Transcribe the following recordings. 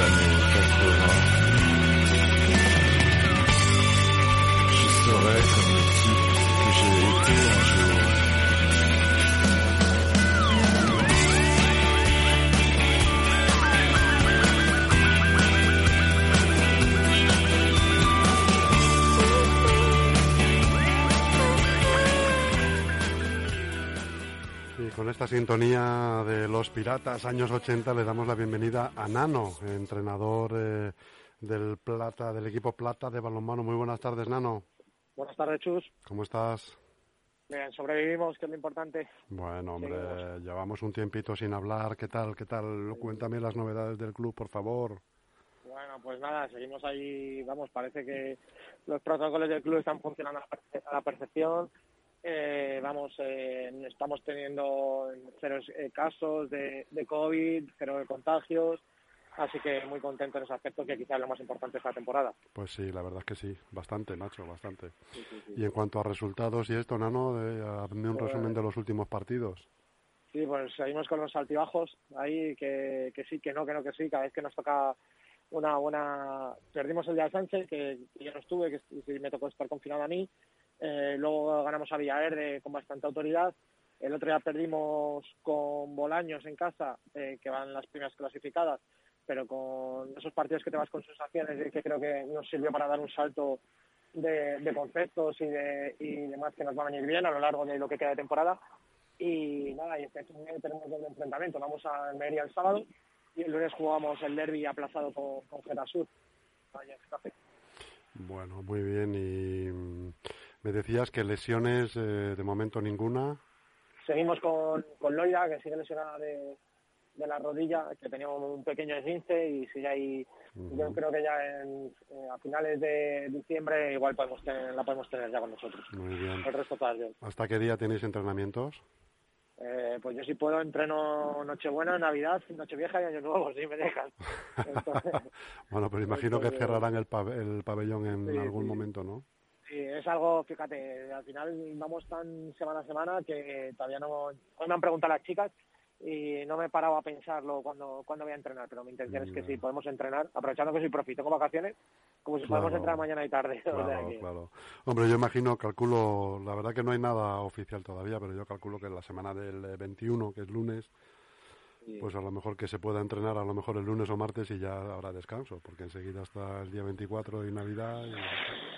années sintonía de los piratas años 80 le damos la bienvenida a Nano, entrenador eh, del Plata, del equipo Plata de balonmano. Muy buenas tardes, Nano. Buenas tardes, Chus. ¿Cómo estás? Bien, sobrevivimos, que es lo importante. Bueno, hombre, llevamos un tiempito sin hablar. ¿Qué tal? ¿Qué tal? Cuéntame las novedades del club, por favor. Bueno, pues nada, seguimos ahí, vamos, parece que los protocolos del club están funcionando a la perce- a la perfección. Eh, vamos, eh, estamos teniendo cero eh, casos de, de COVID, cero de contagios, así que muy contento en ese aspecto, que quizás es lo más importante esta temporada. Pues sí, la verdad es que sí, bastante, macho, bastante. Y en cuanto a resultados y esto, Nano, hazme un Pues- resumen de los últimos partidos. Sí, pues seguimos con los altibajos ahí, que, que sí, que no, que no, que sí, cada vez que nos toca una buena... Perdimos el día de Sánchez, que, que yo no estuve, que me tocó estar confinado a mí, Eh, luego ganamos a Villaverde con bastante autoridad, el otro día perdimos con Bolaños en casa, eh, que van las primeras clasificadas, pero con esos partidos que te vas con sensaciones que creo que nos sirvió para dar un salto de, conceptos y de, y demás que nos van a venir bien a lo largo de lo que queda de temporada. Y nada, y este tenemos doble enfrentamiento. Vamos a Almería el sábado y el lunes jugamos el derby aplazado con, con Getasur. Bueno, muy bien. Y me decías que lesiones, eh, de momento ninguna. Seguimos con, con Loira, que sigue lesionada de, de la rodilla, que tenía un pequeño esguince y sigue ahí. Yo creo que ya en, eh, a finales de diciembre igual podemos tener, la podemos tener ya con nosotros. Muy bien. El resto bien. ¿Hasta qué día tenéis entrenamientos? Eh, pues yo si puedo entreno Nochebuena, Navidad, Nochevieja y Año Nuevo, si me dejan. Entonces, Bueno, pero imagino que cerrarán el, pab- el pabellón en Sí, algún sí. momento, ¿no? Sí, es algo, fíjate, al final vamos tan semana a semana que todavía no... Hoy me han preguntado las chicas y no me he parado a pensarlo cuando, cuando voy a entrenar, pero mi intención es que sí, podemos entrenar, aprovechando que soy profi, tengo vacaciones, como si Claro. podemos entrenar mañana y tarde. o sea Claro, que- claro. Hombre, yo imagino, calculo, la verdad que no hay nada oficial todavía, pero yo calculo que la semana del eh, 21, que es lunes, sí. pues a lo mejor que se pueda entrenar a lo mejor el lunes o martes y ya habrá descanso, porque enseguida está el día 24 y Navidad. y-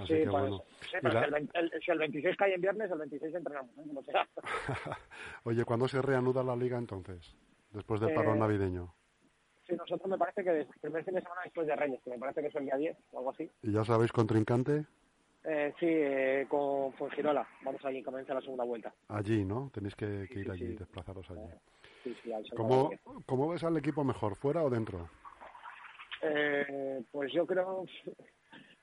Así Sí, que pues, bueno. sí, pero la- si, el, 20 el- si el 26 cae en viernes, el 26 entrenamos, ¿eh? como sea. Oye, ¿cuándo se reanuda la liga entonces? Después del parón Eh, navideño. Sí, nosotros me parece que el primer fin de semana después de Reyes, que me parece que es el día 10 o algo así. ¿Y ya sabéis contrincante? Eh, sí, eh, con Fuengirola. Vamos allí, comienza la segunda vuelta. Allí, ¿no? Tenéis que, que ir sí, allí, sí. desplazaros allí. Sí, sí, al ¿Cómo. ¿Cómo ves al equipo mejor, fuera o dentro? Eh, pues yo creo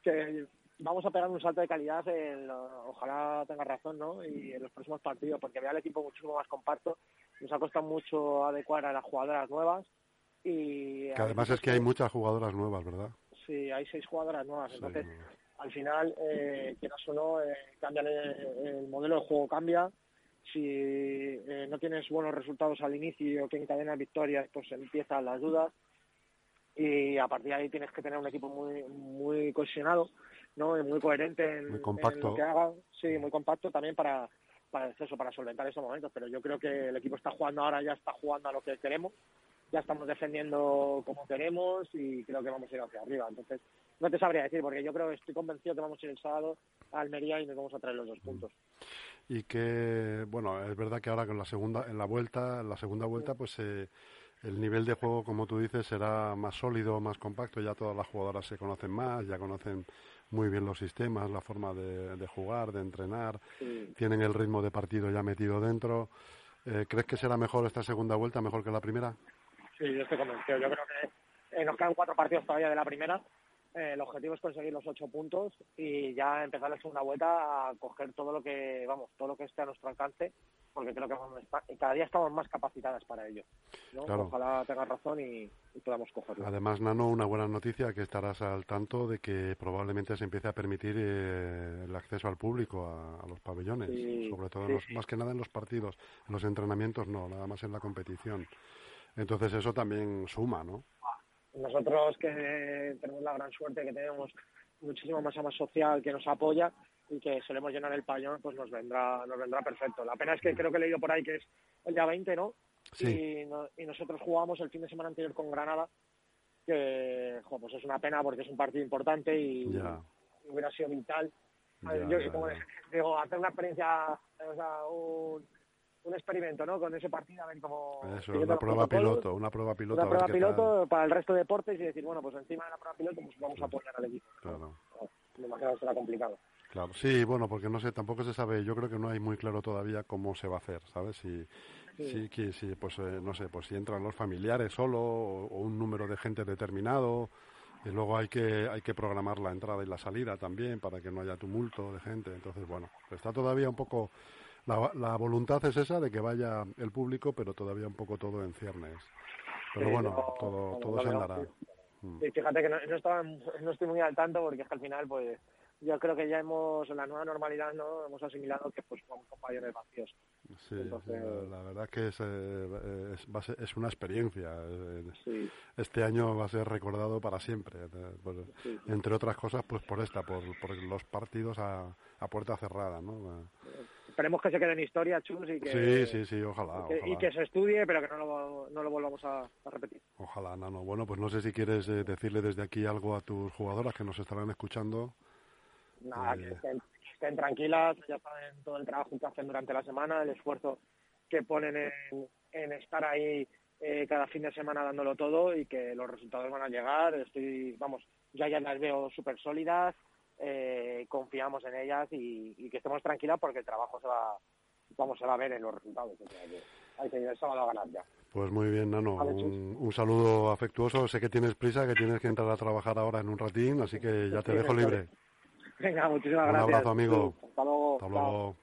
que vamos a pegar un salto de calidad, en lo- ojalá tenga razón, ¿no? Y en los próximos partidos, porque veo al equipo muchísimo más compacto. Nos ha costado mucho adecuar a las jugadoras nuevas. Y Que además es que hay muchas jugadoras nuevas, ¿verdad? Sí, hay seis jugadoras nuevas. Sí, Entonces, al final, eh, quieras o no, eh, cambia el, el modelo de juego cambia. Si eh, no tienes buenos resultados al inicio, que encadenas victorias, pues empiezan las dudas. Y a partir de ahí tienes que tener un equipo muy muy cohesionado, ¿no? Y muy coherente en, Muy compacto. en lo que haga. Sí, muy compacto también para para eso, para solventar esos momentos. Pero yo creo que el equipo está jugando ahora, ya está jugando a lo que queremos ya estamos defendiendo como queremos y creo que vamos a ir hacia arriba. Entonces, no te sabría decir, porque yo creo que estoy convencido que vamos a ir el sábado a Almería y nos vamos a traer los dos puntos. Y que, bueno, es verdad que ahora con la segunda, en la vuelta, en la segunda vuelta, pues eh, el nivel de juego, como tú dices, será más sólido, más compacto. Ya todas las jugadoras se conocen más, ya conocen muy bien los sistemas, la forma de, de jugar, de entrenar, Sí. tienen el ritmo de partido ya metido dentro. Eh, ¿Crees que será mejor esta segunda vuelta, mejor que la primera? Sí, yo estoy convencido. Yo creo que eh, nos quedan cuatro partidos todavía de la primera. Eh, el objetivo es conseguir los ocho puntos y ya empezar la segunda vuelta a coger todo lo que, vamos, todo lo que esté a nuestro alcance, porque creo que vamos cada día estamos más capacitadas para ello. ¿no? Claro. Ojalá tengas razón y, y podamos cogerlo. Además, Nano, una buena noticia que estarás al tanto de que probablemente se empiece a permitir eh, el acceso al público a, a los pabellones, Sí, sobre todo en los- más que nada en los partidos, en los entrenamientos no, nada más en la competición. Entonces eso también suma, ¿no? nosotros que tenemos la gran suerte que tenemos muchísima masa más social que nos apoya y que solemos llenar el pabellón, pues nos vendrá, nos vendrá perfecto. La pena es que creo que he leído por ahí que es el día 20, ¿no? Sí. Y, y nosotros jugamos el fin de semana anterior con Granada, que jo, pues es una pena porque es un partido importante y, Ya. y hubiera sido vital. Ya, Yo, ya, como digo, hacer una experiencia, o sea, un, un experimento, ¿no? Con ese partido, a ver cómo... Eso, una prueba piloto, una prueba piloto. Una prueba piloto para el resto de deportes y decir, bueno, pues encima de la prueba piloto, pues vamos a apoyar al equipo. Claro. Me imagino que será complicado. Claro, sí, bueno, porque no sé, tampoco se sabe, yo creo que no hay muy claro todavía cómo se va a hacer, ¿sabes? Si, si, que- si, pues, eh, no sé, pues si entran los familiares solo o, o un número de gente determinado, y luego hay que, hay que programar la entrada y la salida también para que no haya tumulto de gente, entonces, bueno, está todavía un poco, la, la voluntad es esa de que vaya el público, pero todavía un poco todo en ciernes. Pero Sí, bueno, todo, todo se andará. sí. Sí, fíjate que no, no, estaba, no estoy muy al tanto porque es que al final, pues, yo creo que ya hemos, en la nueva normalidad, ¿no? Hemos asimilado que, pues, jugamos con pabellones vacíos. Sí, Entonces- sí, la, verdad que es, eh, es, va a ser- es una experiencia. eh, Sí, Este año va a ser recordado para siempre, eh, pues, entre otras cosas, pues por esta, por, por los partidos a, a puerta cerrada, ¿no? Esperemos que se quede en historia, Chus, y que, Sí, sí, sí, ojalá, que- y que se estudie, pero que no lo, no lo volvamos a, a repetir. ojalá, Nano. Bueno, pues no sé si quieres eh, decirle desde aquí algo a tus jugadoras que nos estarán escuchando. Nada, que, estén, que estén tranquilas, ya saben todo el trabajo que hacen durante la semana, el esfuerzo que ponen en, en estar ahí eh, cada fin de semana dándolo todo y que los resultados van a llegar. Estoy, vamos, ya ya las veo súper sólidas, eh, confiamos en ellas y, y que estemos tranquilas porque el trabajo se va, vamos, se va a ver en los resultados. Hay que ir el sábado a ganar ya. Pues muy bien, Nano. Un, un saludo afectuoso. Sé que tienes prisa, que tienes que entrar a trabajar ahora en un ratín, así que ya te Sí, dejo libre. Venga, muchísimas Un gracias. abrazo, amigo. Hasta luego. Hasta Chao. luego.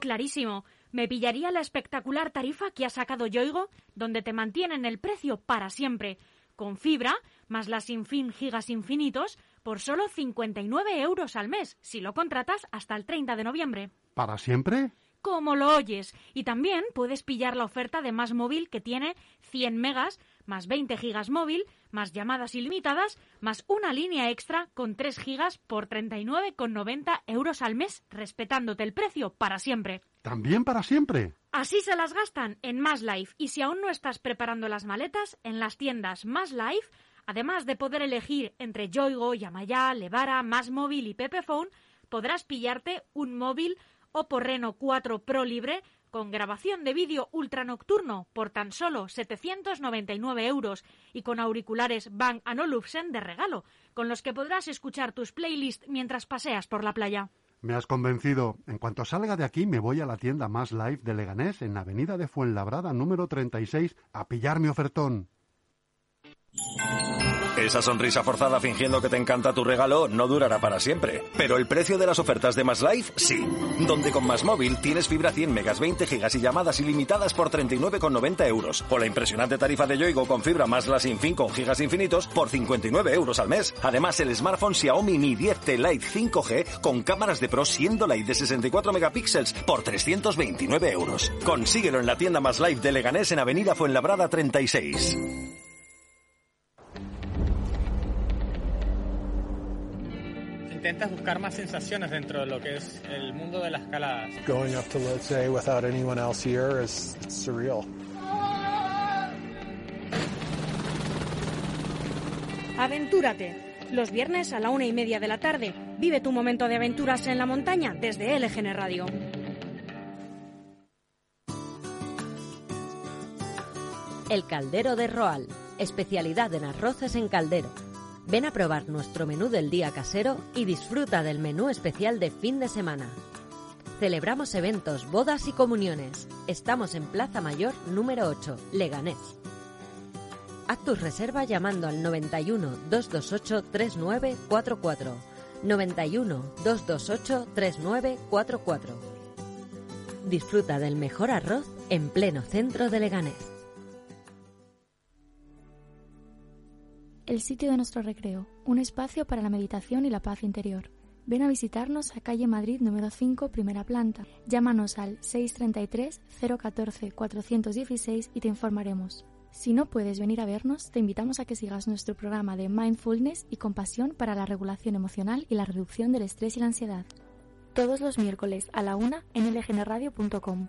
Clarísimo. Me pillaría la espectacular tarifa que ha sacado Yoigo, donde te mantienen el precio para siempre, con fibra, más las sin fin gigas infinitos, por solo 59 euros al mes, si lo contratas hasta el 30 de noviembre. ¿Para siempre? Como lo oyes. Y también puedes pillar la oferta de Más Móvil que tiene 100 megas, más 20 gigas móvil, más llamadas ilimitadas, más una línea extra con 3 gigas por 39,90 euros al mes, respetándote el precio para siempre. ¿También para siempre? Así se las gastan en Más Life y si aún no estás preparando las maletas, en las tiendas Más Life, además de poder elegir entre Yoigo, Yamaya, Levara, Más Móvil y Pepephone, podrás pillarte un móvil Oppo Reno 4 Pro libre con grabación de vídeo ultra nocturno por tan solo 799 euros y con auriculares Bang Olufsen de regalo, con los que podrás escuchar tus playlists mientras paseas por la playa. Me has convencido. En cuanto salga de aquí, me voy a la tienda Más Life de Leganés, en Avenida de Fuenlabrada, número 36, a pillar mi ofertón. Esa sonrisa forzada fingiendo que te encanta tu regalo no durará para siempre. Pero el precio de las ofertas de Más Life, sí. Donde con Más Móvil tienes fibra 100 megas, 20 gigas y llamadas ilimitadas por 39,90 euros. O la impresionante tarifa de Yoigo con fibra más la sin fin con gigas infinitos por 59 euros al mes. Además, el smartphone Xiaomi Mi 10T Lite 5G con cámaras de Pro siendo Lite de 64 megapíxeles por 329 euros. Consíguelo en la tienda Más Life de Leganés en Avenida Fuenlabrada 36. Intentas buscar más sensaciones dentro de lo que es el mundo de las escaladas. Going up to Lhotse without anyone else here is surreal. Aventúrate. Los viernes a la una y media de la tarde. Vive tu momento de aventuras en la montaña desde LGN Radio. El Caldero de Roal, especialidad en arroces en caldero. Ven a probar nuestro menú del día casero y disfruta del menú especial de fin de semana. Celebramos eventos, bodas y comuniones. Estamos en Plaza Mayor número 8, Leganés. Haz tu reserva llamando al 91 228 3944. 91 228 3944. Disfruta del mejor arroz en pleno centro de Leganés. El sitio de nuestro recreo, un espacio para la meditación y la paz interior. Ven a visitarnos a calle Madrid número 5, primera planta. Llámanos al 633 014 416 y te informaremos. Si no puedes venir a vernos, te invitamos a que sigas nuestro programa de Mindfulness y Compasión para la regulación emocional y la reducción del estrés y la ansiedad. Todos los miércoles a la una en lgnradio.com.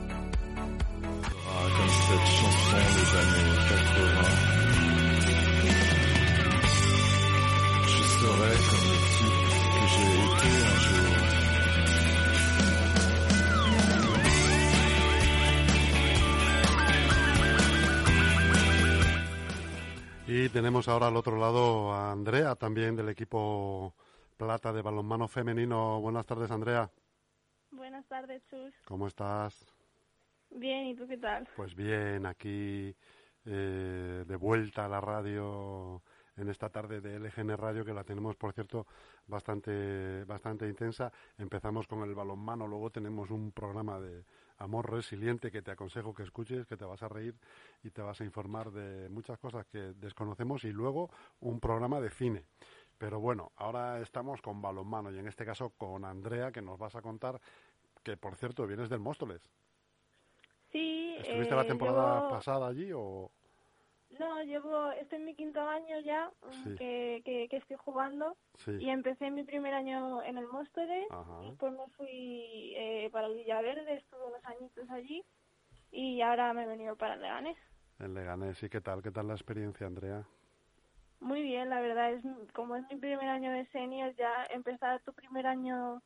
Comme cette chanson des années 80. Je serai comme le type que j'ai été un jour. Y tenemos ahora al otro lado a Andrea, también del equipo plata de balonmano femenino. Buenas tardes, Andrea. Buenas tardes, Chus. ¿Cómo estás? Bien, ¿y tú qué tal? Pues bien, aquí eh, de vuelta a la radio en esta tarde de LGN Radio, que la tenemos, por cierto, bastante, bastante intensa. Empezamos con el balonmano, luego tenemos un programa de amor resiliente que te aconsejo que escuches, que te vas a reír y te vas a informar de muchas cosas que desconocemos y luego un programa de cine. Pero bueno, ahora estamos con balonmano y en este caso con Andrea, que nos vas a contar que, por cierto, vienes del Móstoles. Sí. ¿Estuviste eh, la temporada llevo- pasada allí o...? No, llevo, este es mi quinto año ya mm, Sí. que, que, que estoy jugando Sí. y empecé mi primer año en el Móstoles, Ajá. después me fui eh, para el Villaverde, estuve unos añitos allí y ahora me he venido para Leganés. En Leganés. ¿Y qué tal? ¿Qué tal la experiencia, Andrea? Muy bien, la verdad, es como es mi primer año de senior, ya empezar tu primer año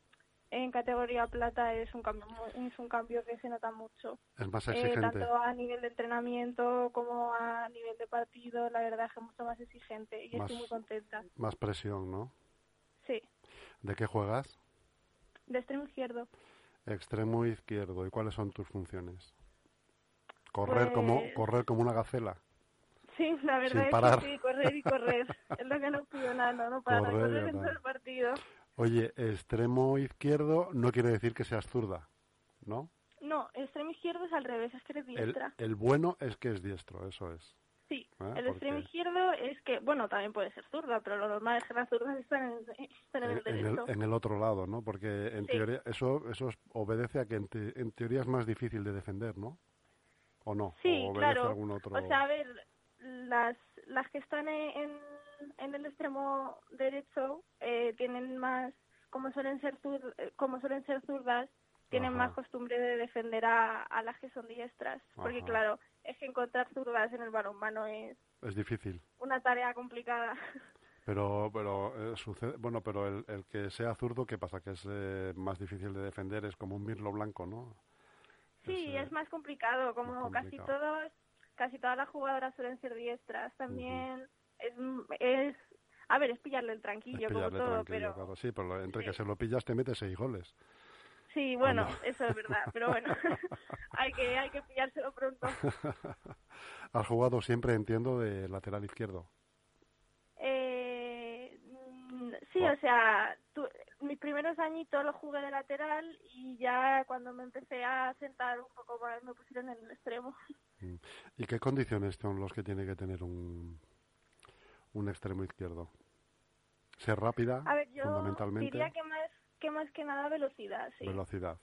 en categoría plata es un cambio es un cambio que se nota mucho. Es más Eh, exigente. tanto a nivel de entrenamiento como a nivel de partido, la verdad es que es mucho más exigente y Más- estoy muy contenta. Más presión, ¿no? Sí, ¿De qué juegas? de extremo izquierdo. Extremo izquierdo. ¿Y cuáles son tus funciones? Correr como Pues- correr como una gacela. Sí, la verdad Sin es parar. que sí, correr y correr. es lo que no pido nada, no, para, Correr correr en todo el partido. Oye, extremo izquierdo no quiere decir que seas zurda, ¿no? No, extremo izquierdo es al revés, es que eres diestra. el bueno es que es diestro, eso es. Sí, ¿eh? el extremo izquierdo es que, bueno, también puede ser zurda, pero lo normal es que las zurdas están en, están en el en derecho. el, en el otro lado, ¿no? Porque en Sí. teoría eso eso es- obedece a que en, te- en teoría es más difícil de defender, ¿no? ¿O no? Sí, ¿O obedece claro. a algún otro? O sea, a ver, las, las que están en, en el extremo derecho eh, tienen más, como suelen ser zur- eh, como suelen ser zurdas, tienen Ajá. más costumbre de defender a, a las que son diestras. Porque claro, es que encontrar zurdas en el balonmano es Es difícil. una tarea complicada. Pero, pero eh, sucede, bueno, pero el, el que sea zurdo, ¿qué pasa? Que es eh, más difícil de defender, es como un mirlo blanco, ¿no? Sí, eh, es más complicado, como más casi todos, casi todas las jugadoras suelen ser diestras. También es, es, a ver, es pillarle el tranquillo pillarle como todo, tranquilo, pero claro. Sí, pero entre sí. que se lo pillas te metes seis goles. sí, bueno, no? eso es verdad, pero bueno, hay que hay que pillárselo pronto. Has jugado siempre, entiendo, de lateral izquierdo. Eh, sí, o sea, tu- mis primeros añitos los jugué de lateral y ya cuando me empecé a sentar un poco más me pusieron en el extremo. Mm. ¿Y qué condiciones son los que tiene que tener un, un extremo izquierdo? Ser rápida, A ver, yo fundamentalmente, diría que más que más que nada velocidad, sí. velocidad.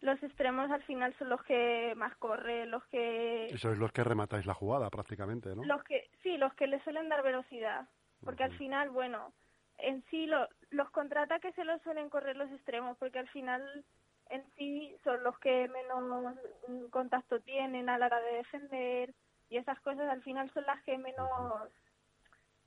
Los extremos al final son los que más corren, los que Y sois los que rematáis la jugada prácticamente, ¿no? los que sí, los que le suelen dar velocidad, porque al final, bueno, en sí lo- los contraataques se los suelen correr los extremos, porque al final en sí son los que menos contacto tienen a la hora de defender y esas cosas al final son las que menos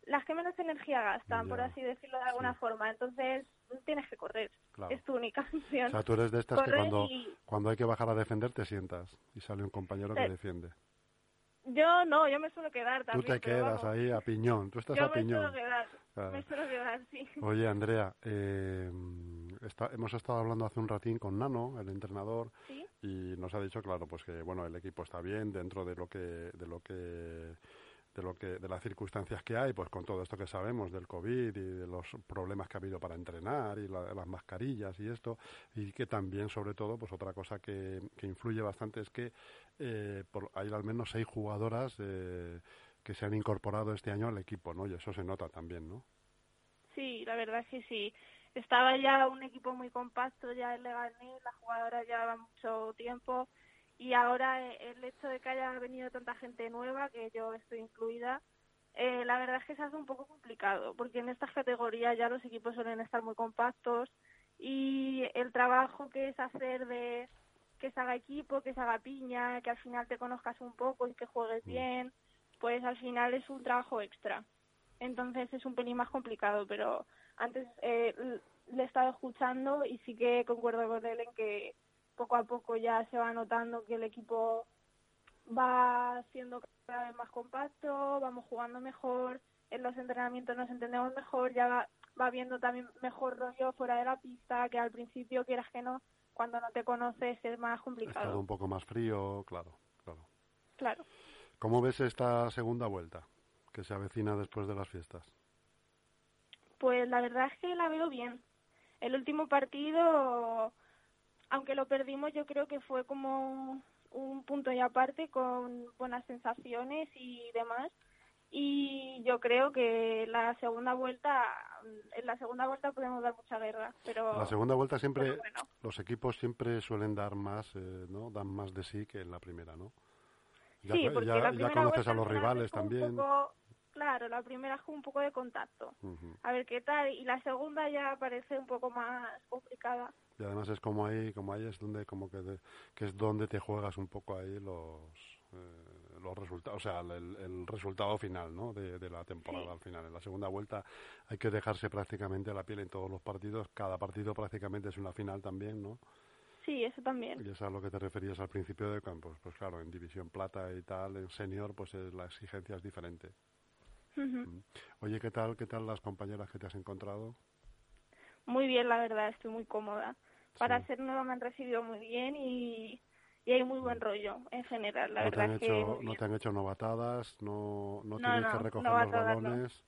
las que menos energía gastan, por así decirlo de alguna sí. forma. Entonces tienes que correr, Claro. es tu única función. O sea, tú eres de estas que Correr cuando, y- cuando hay que bajar a defender te sientas y sale un compañero que Eh, defiende. Yo no, yo me suelo quedar Tú también. te pero quedas vamos, ahí a piñón, tú estás Yo a me piñón. suelo quedar, Claro. me suelo quedar, sí. Oye, Andrea, eh, está- hemos estado hablando hace un ratín con Nano, el entrenador, Sí. y nos ha dicho, claro, pues que bueno, el equipo está bien dentro de lo que, de lo que, de lo que, de las circunstancias que hay, pues con todo esto que sabemos del COVID y de los problemas que ha habido para entrenar y la- las mascarillas y esto, y que también, sobre todo, pues otra cosa que, que influye bastante es que eh, por, hay al menos seis jugadoras eh, que se han incorporado este año al equipo, ¿no? Y eso se nota también, ¿no? Sí, la verdad es que sí. Estaba ya un equipo muy compacto, ya el Leganés, las jugadoras llevaban mucho tiempo y ahora eh, el hecho de que haya venido tanta gente nueva, que yo estoy incluida, eh, la verdad es que se hace un poco complicado, porque en estas categorías ya los equipos suelen estar muy compactos y el trabajo que es hacer de que se haga equipo, que se haga piña, que al final te conozcas un poco y que juegues bien, pues al final es un trabajo extra. Entonces es un pelín más complicado, pero antes eh, le he estado escuchando y sí que concuerdo con él en que poco a poco ya se va notando que el equipo va siendo cada vez más compacto, vamos jugando mejor, en los entrenamientos nos entendemos mejor, ya va, va viendo también mejor rollo fuera de la pista, que al principio quieras que no, cuando no te conoces es más Ha estado complicado. un poco más frío, claro, claro. Claro. ¿Cómo ves esta segunda vuelta que se avecina después de las fiestas? Pues la verdad es que la veo bien. El último partido, aunque lo perdimos, yo creo que fue como un punto y aparte con buenas sensaciones y demás. Y yo creo que la segunda vuelta, en la segunda vuelta podemos dar mucha guerra, pero La segunda vuelta siempre, bueno. los equipos siempre suelen dar más, eh, ¿no? Dan más de sí que en la primera, ¿no? Ya, sí, porque ya- la ya primera conoces vuelta a los rivales también. poco- claro, la primera fue un poco de contacto. A ver qué tal. Y la segunda ya parece un poco más complicada. Y además es como ahí, como ahí es donde, como que, de- que es donde te juegas un poco ahí los, eh, los resultados, o sea, el, el resultado final, ¿no? De, de la temporada Sí. al final. En la segunda vuelta hay que dejarse prácticamente la piel en todos los partidos. Cada partido prácticamente es una final también, ¿no? Sí, eso también. Y es a lo que te referías al principio de campo. Pues claro, en división plata y tal, en senior, pues eh, la exigencia es diferente. Ujú. Oye, ¿qué tal, qué tal las compañeras que te has encontrado? Muy bien, la verdad, estoy muy cómoda. Para ser nueva me han recibido muy bien y, y hay muy buen rollo en general, la no te verdad han es que hecho, no te han hecho novatadas, no, no, No, tienes que recoger los balones,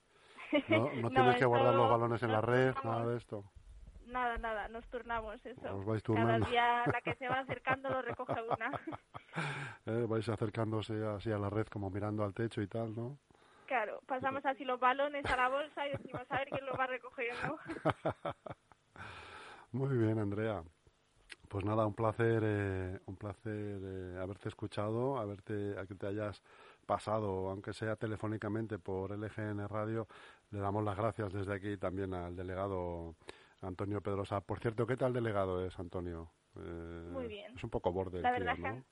no, tienes que guardar los balones en la red, nada de esto. Nada, nada, nos turnamos eso. Os vais Cada día la que se va acercando lo recoge una. Eh, vais acercándose así a la red como mirando al techo y tal, ¿no? Claro, pasamos así los balones a la bolsa y decimos a ver quién los va recogiendo. Muy bien, Andrea. Pues nada, un placer, eh, un placer eh, haberte escuchado, haberte, a que te hayas pasado, aunque sea telefónicamente por LGN Radio. Le damos las gracias desde aquí también al delegado Antonio Pedrosa. Por cierto, ¿qué tal delegado es, Antonio? Eh, Muy bien. Es un poco borde el La tío, verdad ¿no?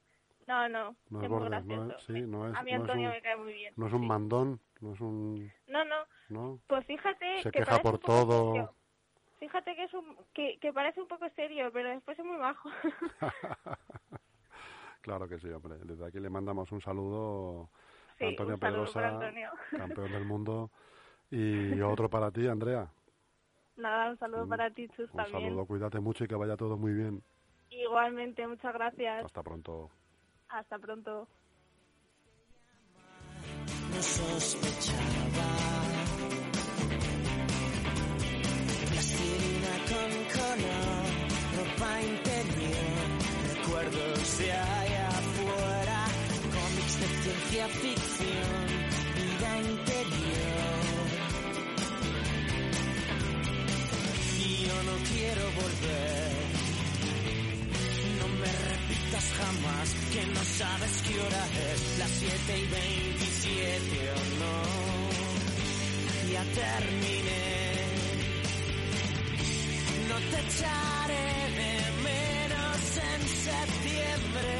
No, no, No es no es, sí, no es, a mí no es Antonio un- me cae muy bien. no es un mandón, no es un... No, no, ¿no? pues fíjate Se que queja por un todo. serio. Fíjate que es un que, que parece un poco serio, pero después es muy bajo. Claro que sí, hombre. Desde aquí le mandamos un saludo Sí, a Antonio un saludo Pedrosa, Antonio. campeón del mundo. Y otro para ti, Andrea. Nada, un saludo para ti, Chus, Un también. saludo, cuídate mucho y que vaya todo muy bien. Igualmente, muchas gracias. Hasta pronto. Hasta pronto. no sospechaba. Plastilina con color, ropa interior, recuerdos de allá afuera, cómics de ciencia ficción, vida interior. Y yo no quiero volver. jamás que no sabes qué hora es, las 7 y 27 o no. Ya terminé, no te echaré de menos en septiembre.